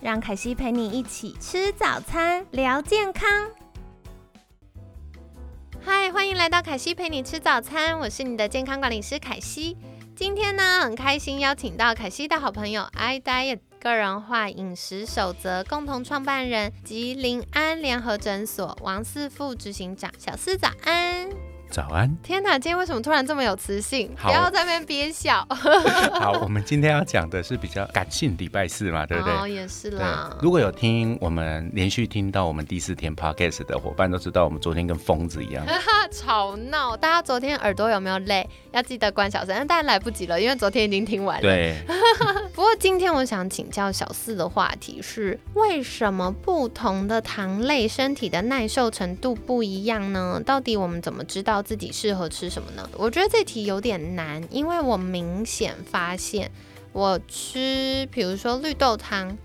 让凯西陪你一起吃早餐，聊健康。嗨，欢迎来到凯西陪你吃早餐，我是你的健康管理师凯西。今天呢，很开心邀请到凯西的好朋友 iDiet 个人化饮食守则共同创办人及临安联合诊所王四副执行长小四，早安。早安！天哪，今天为什么突然这么有磁性？不要在那边憋笑。好，我们今天要讲的是比较感性礼拜四嘛，对不对？哦，也是啦。如果有听我们连续听到我们第四天 podcast 的伙伴都知道，我们昨天跟疯子一样 吵闹。大家昨天耳朵有没有累？要记得关小声，但来不及了，因为昨天已经听完了。对。不过今天我想请教小四的话题是：为什么不同的糖类身体的耐受程度不一样呢？到底我们怎么知道？自己适合吃什么呢？我觉得这题有点难，因为我明显发现，我吃比如说绿豆汤，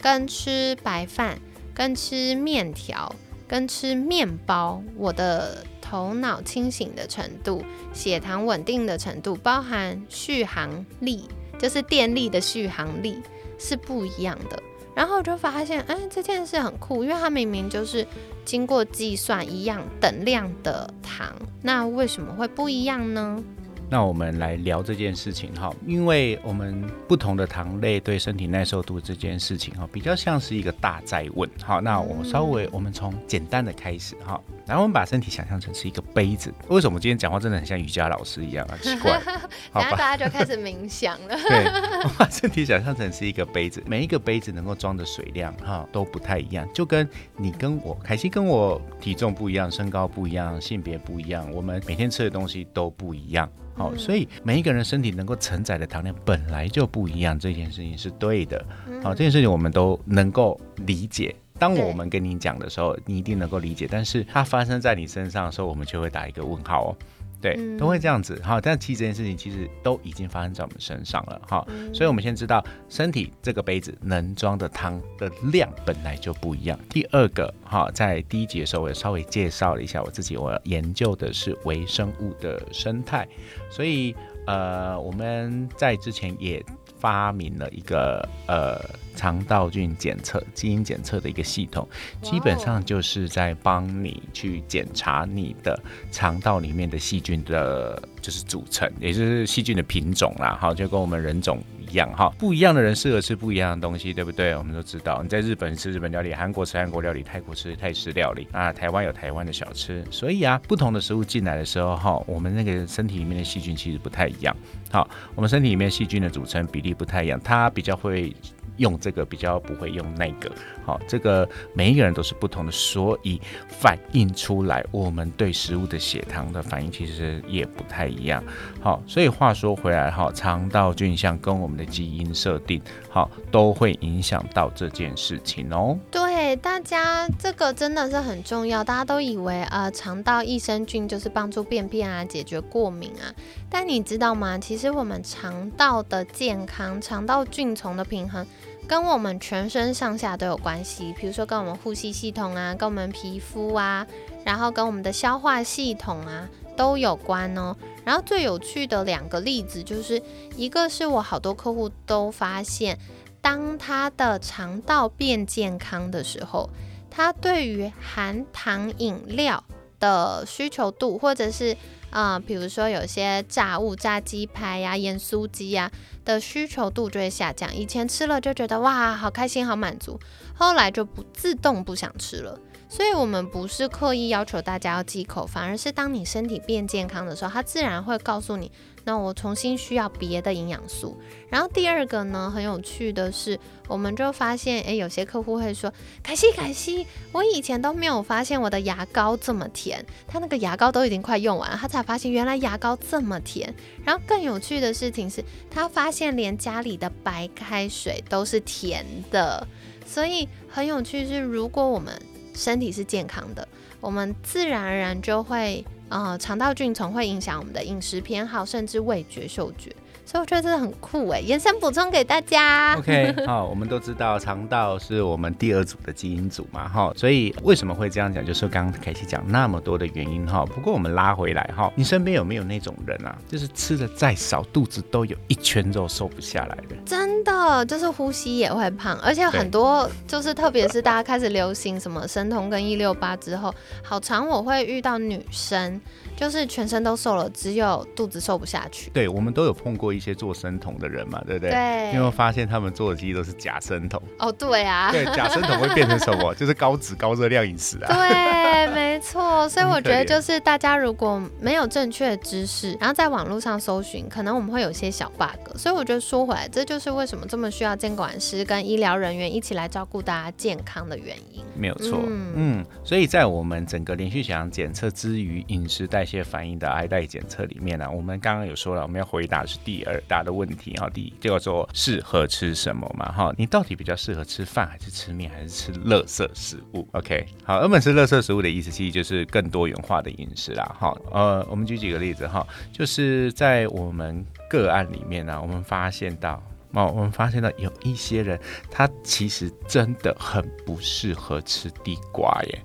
跟吃白饭，跟吃面条，跟吃面包，我的头脑清醒的程度、血糖稳定的程度，包含续航力，就是电力的续航力是不一样的。然后我就发现，哎，这件事很酷，因为它明明就是经过计算一样等量的糖，那为什么会不一样呢？那我们来聊这件事情哈，因为我们不同的糖类对身体耐受度这件事情哈，比较像是一个大在问。好，那我稍微我们从简单的开始哈。然后我们把身体想象成是一个杯子，为什么今天讲话真的很像瑜伽老师一样啊？奇怪，好吧，大家就开始冥想了。对，我把身体想象成是一个杯子，每一个杯子能够装的水量哈都不太一样，就跟你跟我凯西跟我体重不一样，身高不一样，性别不一样，我们每天吃的东西都不一样。好，所以每一个人身体能够承载的糖量本来就不一样，这件事情是对的。好，这件事情我们都能够理解。当我们跟你讲的时候，你一定能够理解，但是它发生在你身上的时候，我们就会打一个问号哦。对，都会这样子哈。但其实这件事情其实都已经发生在我们身上了哈。所以，我们先知道身体这个杯子能装的汤的量本来就不一样。第二个哈，在第一集的时候，我也稍微介绍了一下我自己，我研究的是微生物的生态，所以呃，我们在之前也。发明了一个呃肠道菌检测、基因检测的一个系统，基本上就是在帮你去检查你的肠道里面的细菌的，就是组成，也就是细菌的品种啦。哈，就跟我们人种。一样哈，不一样的人适合吃不一样的东西，对不对？我们都知道，你在日本吃日本料理，韩国吃韩国料理，泰国吃泰式料理啊，台湾有台湾的小吃，所以啊，不同的食物进来的时候哈，我们那个身体里面的细菌其实不太一样。好，我们身体里面细菌的组成比例不太一样，它比较会。用这个比较不会用那个，好，这个每一个人都是不同的，所以反映出来我们对食物的血糖的反应其实也不太一样。好，所以话说回来，哈，肠道菌相跟我们的基因设定，好，都会影响到这件事情哦。对，大家这个真的是很重要，大家都以为呃肠道益生菌就是帮助便便啊，解决过敏啊，但你知道吗？其实我们肠道的健康，肠道菌丛的平衡。跟我们全身上下都有关系，比如说跟我们呼吸系统啊，跟我们皮肤啊，然后跟我们的消化系统啊都有关哦。然后最有趣的两个例子，就是一个是我好多客户都发现，当他的肠道变健康的时候，他对于含糖饮料的需求度，或者是啊，比如说有些炸物、炸鸡排呀、盐酥鸡呀的需求度就会下降。以前吃了就觉得哇，好开心、好满足，后来就不自动不想吃了。所以我们不是刻意要求大家要忌口，反而是当你身体变健康的时候，它自然会告诉你。那我重新需要别的营养素，然后第二个呢，很有趣的是，我们就发现，诶，有些客户会说，凯西凯西，我以前都没有发现我的牙膏这么甜，他那个牙膏都已经快用完了，他才发现原来牙膏这么甜。然后更有趣的事情是，他发现连家里的白开水都是甜的，所以很有趣是，如果我们身体是健康的，我们自然而然就会。呃，肠道菌丛会影响我们的饮食偏好，甚至味觉、嗅觉。所以我觉得真的很酷哎，延伸补充给大家。OK，好，我们都知道肠道是我们第二组的基因组嘛，哈，所以为什么会这样讲，就是刚刚凯西讲那么多的原因哈。不过我们拉回来哈，你身边有没有那种人啊，就是吃的再少，肚子都有一圈肉瘦不下来的？真的，就是呼吸也会胖，而且很多就是特别是大家开始流行什么生酮跟一六八之后，好长我会遇到女生。就是全身都瘦了，只有肚子瘦不下去。对，我们都有碰过一些做生酮的人嘛，对不对？对。你有发现他们做的其实都是假生酮？哦，对啊。对，假生酮会变成什么？就是高脂高热量饮食啊。对，没错。所以我觉得就是大家如果没有正确的知识，然后在网络上搜寻，可能我们会有些小 bug。所以我觉得说回来，这就是为什么这么需要监管师跟医疗人员一起来照顾大家健康的原因。没有错。嗯。所以在我们整个连续血氧检测之余，饮食代谢反应的 I 代检测里面呢，我们刚刚有说了，我们要回答是第二大的问题哈。第一叫做适合吃什么嘛哈？你到底比较适合吃饭还是吃面还是吃垃圾食物？OK，好，原本是垃圾食物的意思，其实就是更多元化的饮食啦哈。呃，我们举几个例子哈，就是在我们个案里面呢，我们发现到哦，我们发现到有一些人，他其实真的很不适合吃地瓜耶。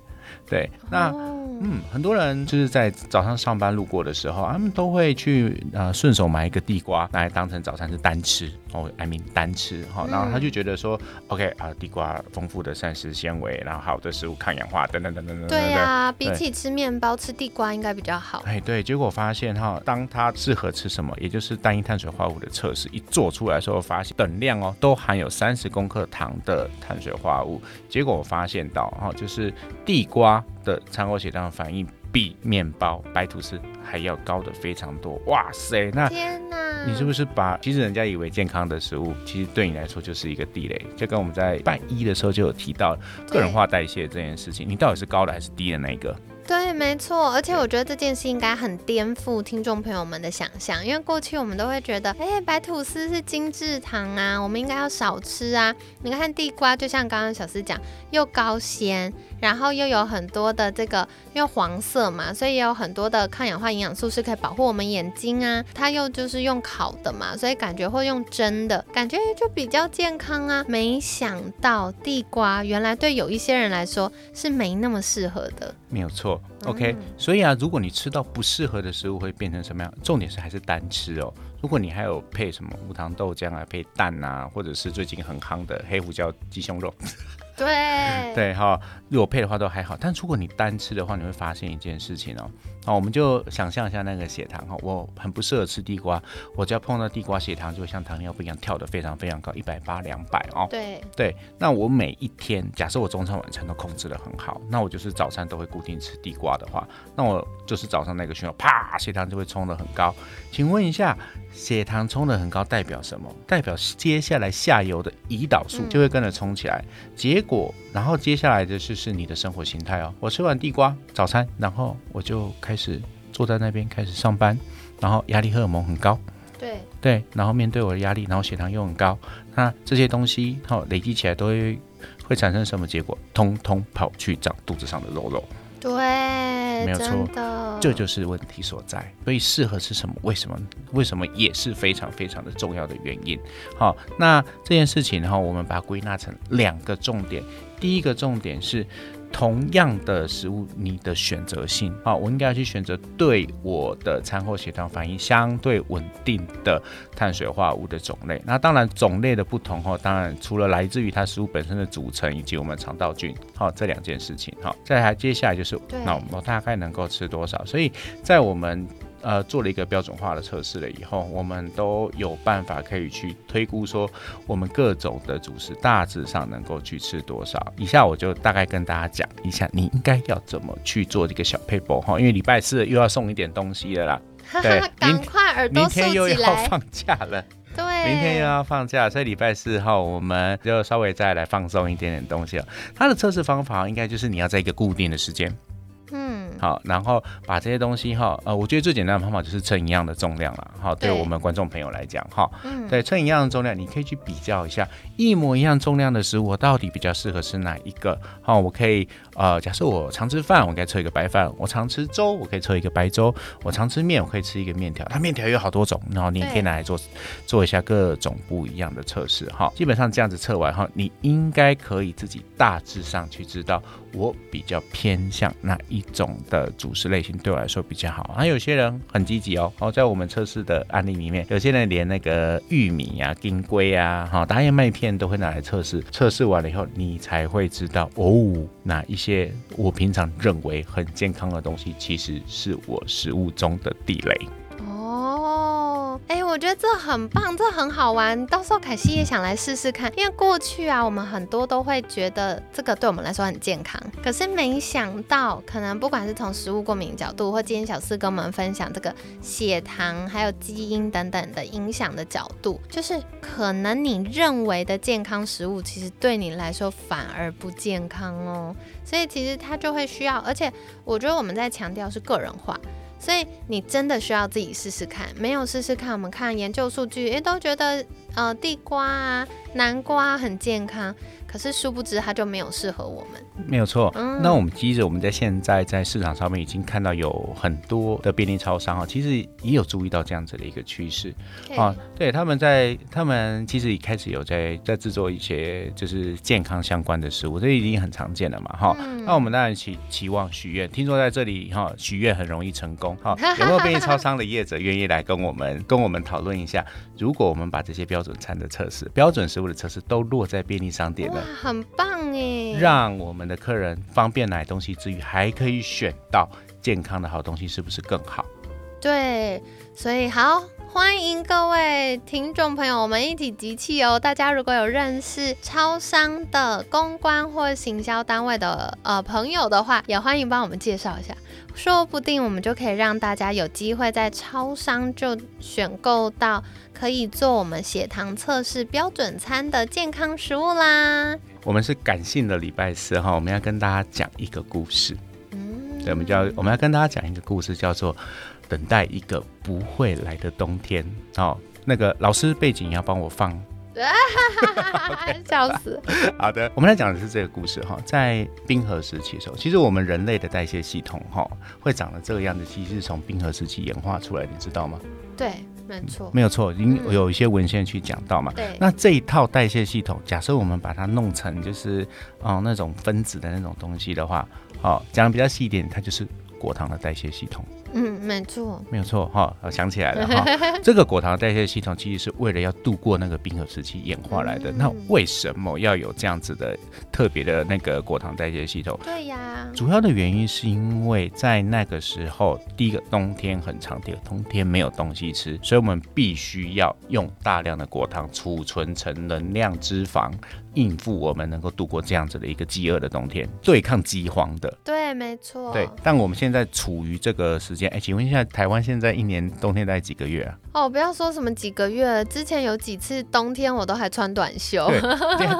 对，那。嗯，很多人就是在早上上班路过的时候，他们都会去呃顺手买一个地瓜拿来当成早餐是单吃。哦，I mean 单吃哈，然后他就觉得说，OK 啊，地瓜丰富的膳食纤维，然后好的食物抗氧化等等等等等。对呀，比起吃面包，吃地瓜应该比较好。哎，对，结果发现哈，当他适合吃什么，也就是单一碳水化合物的测试一做出来的时候，发现等量哦都含有三十公克糖的碳水化合物，结果我发现到哈，就是地瓜。的餐后血糖反应比面包、白吐司还要高的非常多，哇塞！那天哪，你是不是把其实人家以为健康的食物，其实对你来说就是一个地雷？就跟我们在拜一的时候就有提到个人化代谢这件事情，你到底是高的还是低的那一个？对，没错，而且我觉得这件事应该很颠覆听众朋友们的想象，因为过去我们都会觉得，哎，白吐司是精致糖啊，我们应该要少吃啊。你看地瓜，就像刚刚小思讲，又高纤，然后又有很多的这个，因为黄色嘛，所以也有很多的抗氧化营养素是可以保护我们眼睛啊。它又就是用烤的嘛，所以感觉会用蒸的感觉就比较健康啊。没想到地瓜原来对有一些人来说是没那么适合的。没有错，OK。所以啊，如果你吃到不适合的食物，会变成什么样？重点是还是单吃哦。如果你还有配什么无糖豆浆啊，配蛋啊，或者是最近很夯的黑胡椒鸡胸肉。对对哈，如果配的话都还好，但如果你单吃的话，你会发现一件事情哦。好，我们就想象一下那个血糖哈，我很不适合吃地瓜，我只要碰到地瓜，血糖就会像糖尿病一样跳得非常非常高，一百八、两百哦。对对，那我每一天，假设我中餐晚餐都控制得很好，那我就是早餐都会固定吃地瓜的话，那我就是早上那个讯号，啪，血糖就会冲得很高。请问一下，血糖冲得很高代表什么？代表接下来下游的胰岛素就会跟着冲起来，结果，然后接下来的就是你的生活形态哦。我吃完地瓜早餐，然后我就开。开始坐在那边开始上班，然后压力荷尔蒙很高，对对，然后面对我的压力，然后血糖又很高，那这些东西好累积起来都会会产生什么结果？通通跑去长肚子上的肉肉。对，没有错，这就是问题所在。所以适合吃什么？为什么？为什么也是非常非常的重要的原因。好，那这件事情哈，我们把它归纳成两个重点。第一个重点是。同样的食物，你的选择性啊，我应该要去选择对我的餐后血糖反应相对稳定的碳水化合物的种类。那当然种类的不同哈，当然除了来自于它食物本身的组成以及我们肠道菌，好这两件事情哈。再来接下来就是，那我们大概能够吃多少？所以在我们呃做了一个标准化的测试了以后，我们都有办法可以去推估说我们各种的主食大致上能够去吃多少。以下我就大概跟大家讲一下，你应该要怎么去做这个小配包哈，因为礼拜四又要送一点东西了啦。对，赶快耳朵明天又要放假了。对，明天又要放假，所以礼拜四后我们就稍微再来放松一点点东西了。它的测试方法应该就是你要在一个固定的时间。嗯，好，然后把这些东西哈，呃，我觉得最简单的方法就是称一样的重量了，好，对我们观众朋友来讲，哈，嗯，对，称一样的重量，你可以去比较一下，一模一样重量的食物，我到底比较适合吃哪一个？好，我可以，呃，假设我常吃饭，我该测一个白饭；我常吃粥，我可以测一个白粥；我常吃面，我可以吃一个面条。它面条有好多种，然后你也可以拿来做做一下各种不一样的测试，哈，基本上这样子测完哈，你应该可以自己大致上去知道我比较偏向哪一。种的主食类型对我来说比较好，还有些人很积极哦。哦，在我们测试的案例里面，有些人连那个玉米啊、金龟啊、哈大燕麦片都会拿来测试。测试完了以后，你才会知道哦，哪一些些我平常认为很健康的东西，其实是我食物中的地雷。我觉得这很棒，这很好玩。到时候凯西也想来试试看，因为过去啊，我们很多都会觉得这个对我们来说很健康，可是没想到，可能不管是从食物过敏角度，或今天小四跟我们分享这个血糖还有基因等等的影响的角度，就是可能你认为的健康食物，其实对你来说反而不健康哦。所以其实它就会需要，而且我觉得我们在强调是个人化。所以你真的需要自己试试看，没有试试看，我们看研究数据，诶，都觉得呃地瓜啊、南瓜很健康。可是殊不知，它就没有适合我们。没有错。那我们接着，我们在现在在市场上面已经看到有很多的便利超商啊，其实也有注意到这样子的一个趋势啊。对，他们在他们其实一开始有在在制作一些就是健康相关的食物，这已经很常见了嘛。哈，那我们当然期期望许愿，听说在这里哈许愿很容易成功。哈，有没有便利超商的业者愿意来跟我们跟我们讨论一下？如果我们把这些标准餐的测试、标准食物的测试都落在便利商店了。很棒哎！让我们的客人方便买东西之余，还可以选到健康的好东西，是不是更好？对，所以好欢迎各位听众朋友，我们一起集气哦！大家如果有认识超商的公关或行销单位的呃朋友的话，也欢迎帮我们介绍一下，说不定我们就可以让大家有机会在超商就选购到。可以做我们血糖测试标准餐的健康食物啦。我们是感性的礼拜四哈，我们要跟大家讲一个故事。嗯，对，我们叫我们要跟大家讲一个故事，叫做等待一个不会来的冬天。哦，那个老师背景要帮我放。笑死！好的，我们来讲的是这个故事哈，在冰河时期的时候，其实我们人类的代谢系统哈会长得这个样子，其实是从冰河时期演化出来，你知道吗？对。没错，没有错，已经有一些文献去讲到嘛。对，那这一套代谢系统，假设我们把它弄成就是哦那种分子的那种东西的话，好讲的比较细一点，它就是果糖的代谢系统。嗯，没错，没有错哈，我想起来了哈。这个果糖代谢系统其实是为了要度过那个冰河时期演化来的。那为什么要有这样子的特别的那个果糖代谢系统？对呀，主要的原因是因为在那个时候，第一个冬天很长，第二个冬天没有东西吃，所以我们必须要用大量的果糖储存成能量脂肪。应付我们能够度过这样子的一个饥饿的冬天，对抗饥荒的。对，没错。对，但我们现在处于这个时间，哎，请问一下，台湾现在一年冬天大概几个月啊？哦，不要说什么几个月，之前有几次冬天我都还穿短袖。对，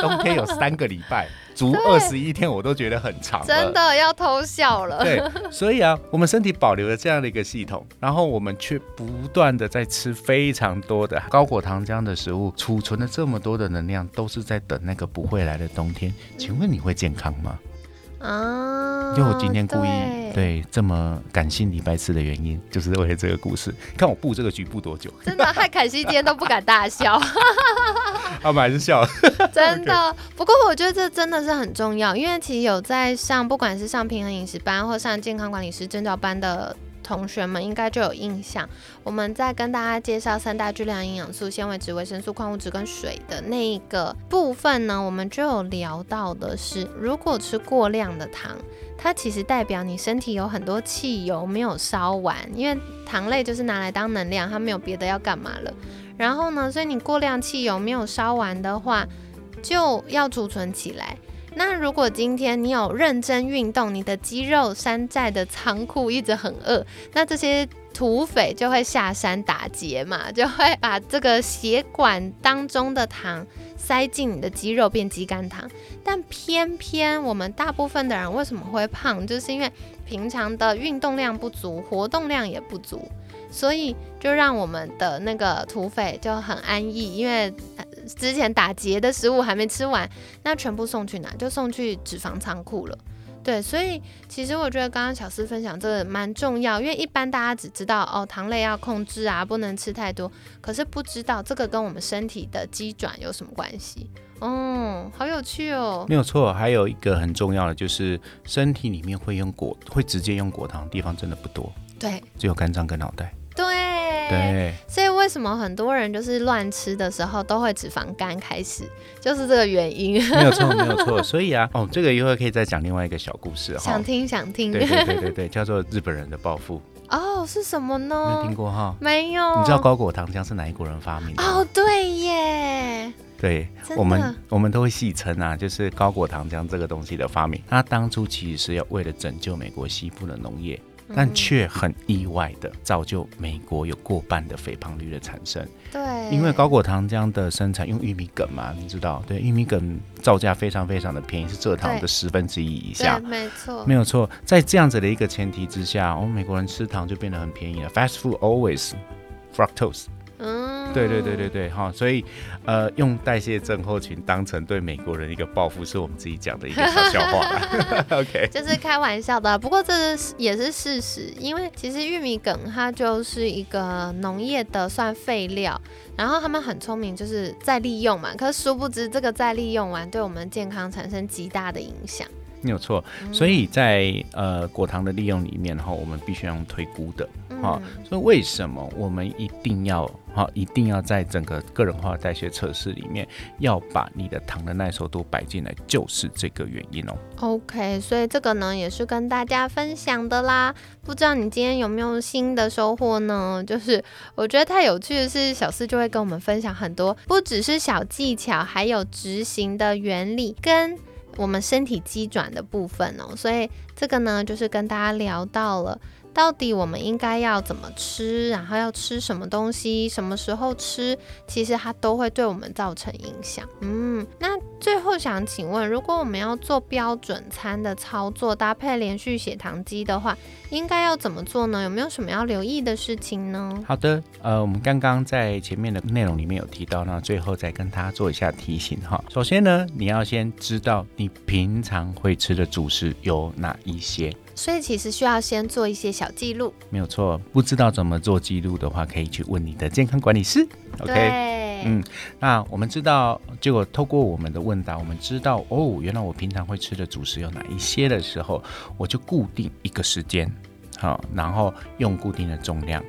冬天有三个礼拜。足二十一天，我都觉得很长，真的要偷笑了。对，所以啊，我们身体保留了这样的一个系统，然后我们却不断的在吃非常多的高果糖浆的食物，储存了这么多的能量，都是在等那个不会来的冬天。请问你会健康吗？啊，就我今天故意对这么感性礼拜四的原因，就是为了这个故事。看我布这个局布多久，真的害凯西今天都不敢大笑。他们还是笑，真的。不过我觉得这真的是很重要，因为其实有在上，不管是上平衡饮食班或上健康管理师证照班的。同学们应该就有印象，我们在跟大家介绍三大巨量营养素、纤维质、维生素、矿物质跟水的那一个部分呢，我们就有聊到的是，如果吃过量的糖，它其实代表你身体有很多汽油没有烧完，因为糖类就是拿来当能量，它没有别的要干嘛了。然后呢，所以你过量汽油没有烧完的话，就要储存起来。那如果今天你有认真运动，你的肌肉山寨的仓库一直很饿，那这些土匪就会下山打劫嘛，就会把这个血管当中的糖塞进你的肌肉变肌酐糖。但偏偏我们大部分的人为什么会胖，就是因为平常的运动量不足，活动量也不足，所以就让我们的那个土匪就很安逸，因为。之前打劫的食物还没吃完，那全部送去哪？就送去脂肪仓库了。对，所以其实我觉得刚刚小思分享这个蛮重要，因为一般大家只知道哦，糖类要控制啊，不能吃太多，可是不知道这个跟我们身体的机转有什么关系。哦，好有趣哦。没有错，还有一个很重要的就是身体里面会用果，会直接用果糖的地方真的不多。对，只有肝脏跟脑袋。对。所以为什么很多人就是乱吃的时候都会脂肪肝开始，就是这个原因。没有错，没有错。所以啊，哦，这个一会儿可以再讲另外一个小故事哈。想听，想听。对对对对对，叫做日本人的暴富。哦，是什么呢？没有听过哈？没有。你知道高果糖浆是哪一国人发明的？哦，对耶。对，我们我们都会戏称啊，就是高果糖浆这个东西的发明，它当初其实是要为了拯救美国西部的农业。但却很意外的造就美国有过半的肥胖率的产生。对，因为高果糖浆的生产用玉米梗嘛，你知道，对，玉米梗造价非常非常的便宜，是蔗糖的十分之一以下。没错，没有错。在这样子的一个前提之下，我们美国人吃糖就变得很便宜了。Fast food always fructose。嗯，对对对对对，哈，所以，呃，用代谢症候群当成对美国人一个报复，是我们自己讲的一个小笑话。OK，就是开玩笑的，不过这是也是事实，因为其实玉米梗它就是一个农业的算废料，然后他们很聪明，就是再利用嘛，可是殊不知这个再利用完，对我们健康产生极大的影响。没有错，所以在呃果糖的利用里面哈，我们必须要用推估的哈。所以为什么我们一定要哈，一定要在整个个人化代谢测试里面要把你的糖的耐受度摆进来，就是这个原因哦。OK，所以这个呢也是跟大家分享的啦。不知道你今天有没有新的收获呢？就是我觉得太有趣的是，小四就会跟我们分享很多，不只是小技巧，还有执行的原理跟。我们身体机转的部分哦，所以这个呢，就是跟大家聊到了，到底我们应该要怎么吃，然后要吃什么东西，什么时候吃，其实它都会对我们造成影响。嗯，那最后想请问，如果我们要做标准餐的操作，搭配连续血糖机的话，应该要怎么做呢？有没有什么要留意的事情呢？好的，呃，我们刚刚在前面的内容里面有提到，那最后再跟大家做一下提醒哈。首先呢，你要先知道你平常会吃的主食有哪一些。所以其实需要先做一些小记录，没有错。不知道怎么做记录的话，可以去问你的健康管理师。OK，嗯，那我们知道，结果透过我们的问答，我们知道哦，原来我平常会吃的主食有哪一些的时候，我就固定一个时间，好，然后用固定的重量，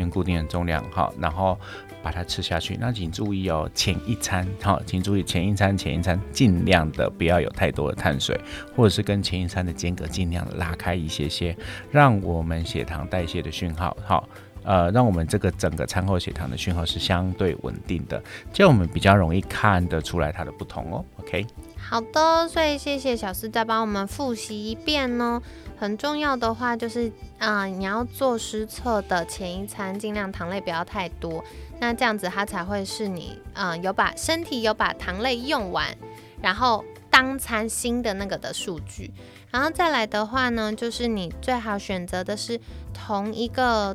用固定的重量，好，然后。把它吃下去，那请注意哦，前一餐好，请注意前一餐前一餐尽量的不要有太多的碳水，或者是跟前一餐的间隔尽量拉开一些些，让我们血糖代谢的讯号好，呃，让我们这个整个餐后血糖的讯号是相对稳定的，这样我们比较容易看得出来它的不同哦。OK，好的，所以谢谢小四再帮我们复习一遍哦。很重要的话就是，啊，你要做失策的前一餐，尽量糖类不要太多。那这样子它才会是你，嗯，有把身体有把糖类用完，然后当餐新的那个的数据，然后再来的话呢，就是你最好选择的是同一个。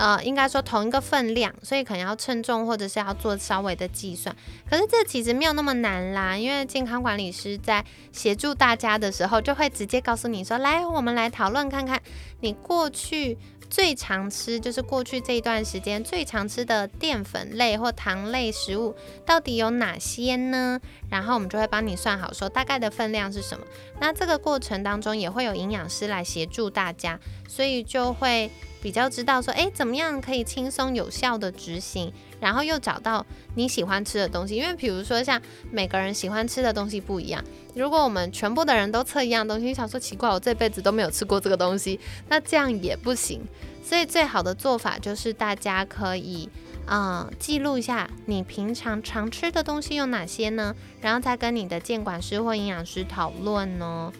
呃，应该说同一个分量，所以可能要称重或者是要做稍微的计算。可是这其实没有那么难啦，因为健康管理师在协助大家的时候，就会直接告诉你说：“来，我们来讨论看看，你过去最常吃，就是过去这一段时间最常吃的淀粉类或糖类食物到底有哪些呢？”然后我们就会帮你算好，说大概的分量是什么。那这个过程当中也会有营养师来协助大家，所以就会。比较知道说，诶，怎么样可以轻松有效的执行，然后又找到你喜欢吃的东西。因为比如说像每个人喜欢吃的东西不一样，如果我们全部的人都测一样东西，你想说奇怪，我这辈子都没有吃过这个东西，那这样也不行。所以最好的做法就是大家可以。嗯，记录一下你平常常吃的东西有哪些呢？然后再跟你的监管师或营养师讨论哦。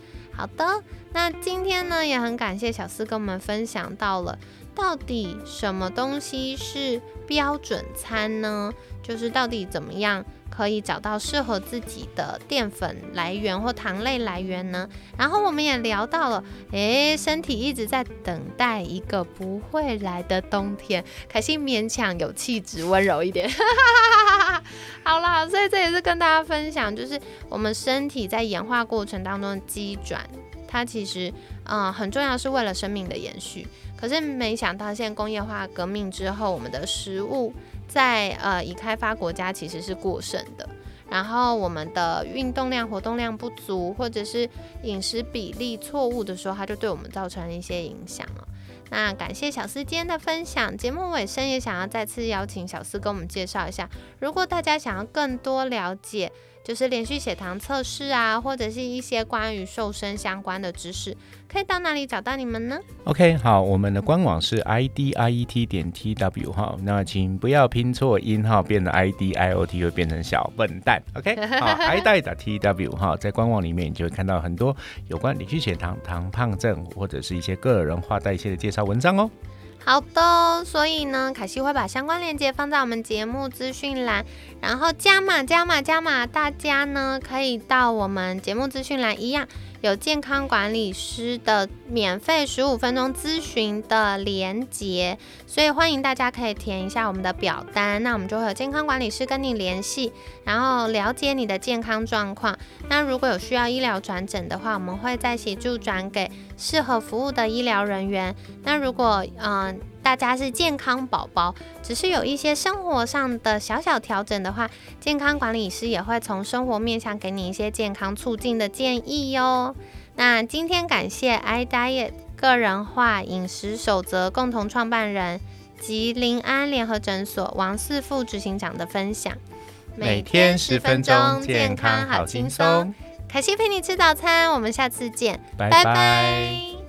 好的，那今天呢也很感谢小四跟我们分享到了，到底什么东西是标准餐呢？就是到底怎么样？可以找到适合自己的淀粉来源或糖类来源呢？然后我们也聊到了，诶，身体一直在等待一个不会来的冬天。凯西勉强有气质，温柔一点。好啦，所以这也是跟大家分享，就是我们身体在演化过程当中的机转，它其实嗯很重要，是为了生命的延续。可是没想到现在工业化革命之后，我们的食物。在呃，已开发国家其实是过剩的，然后我们的运动量、活动量不足，或者是饮食比例错误的时候，它就对我们造成一些影响了。那感谢小司今天的分享，节目尾声也想要再次邀请小司跟我们介绍一下，如果大家想要更多了解。就是连续血糖测试啊，或者是一些关于瘦身相关的知识，可以到哪里找到你们呢？OK，好，我们的官网是 i d i e t 点 t w 哈，那请不要拼错音哈，变得 i d i o t 会变成小笨蛋。OK，好，i d i 的 t w 哈，在官网里面你就会看到很多有关连续血糖、糖胖症或者是一些个人化代谢的介绍文章哦。好的，所以呢，凯西会把相关链接放在我们节目资讯栏，然后加码加码加码，大家呢可以到我们节目资讯栏一样。有健康管理师的免费十五分钟咨询的连接，所以欢迎大家可以填一下我们的表单，那我们就会有健康管理师跟你联系，然后了解你的健康状况。那如果有需要医疗转诊的话，我们会再协助转给适合服务的医疗人员。那如果嗯。大家是健康宝宝，只是有一些生活上的小小调整的话，健康管理师也会从生活面向给你一些健康促进的建议哟。那今天感谢 iDiet 个人化饮食守则共同创办人及临安联合诊所王四副执行长的分享。每天十分钟，健康好轻松。凯西陪你吃早餐，我们下次见，拜拜。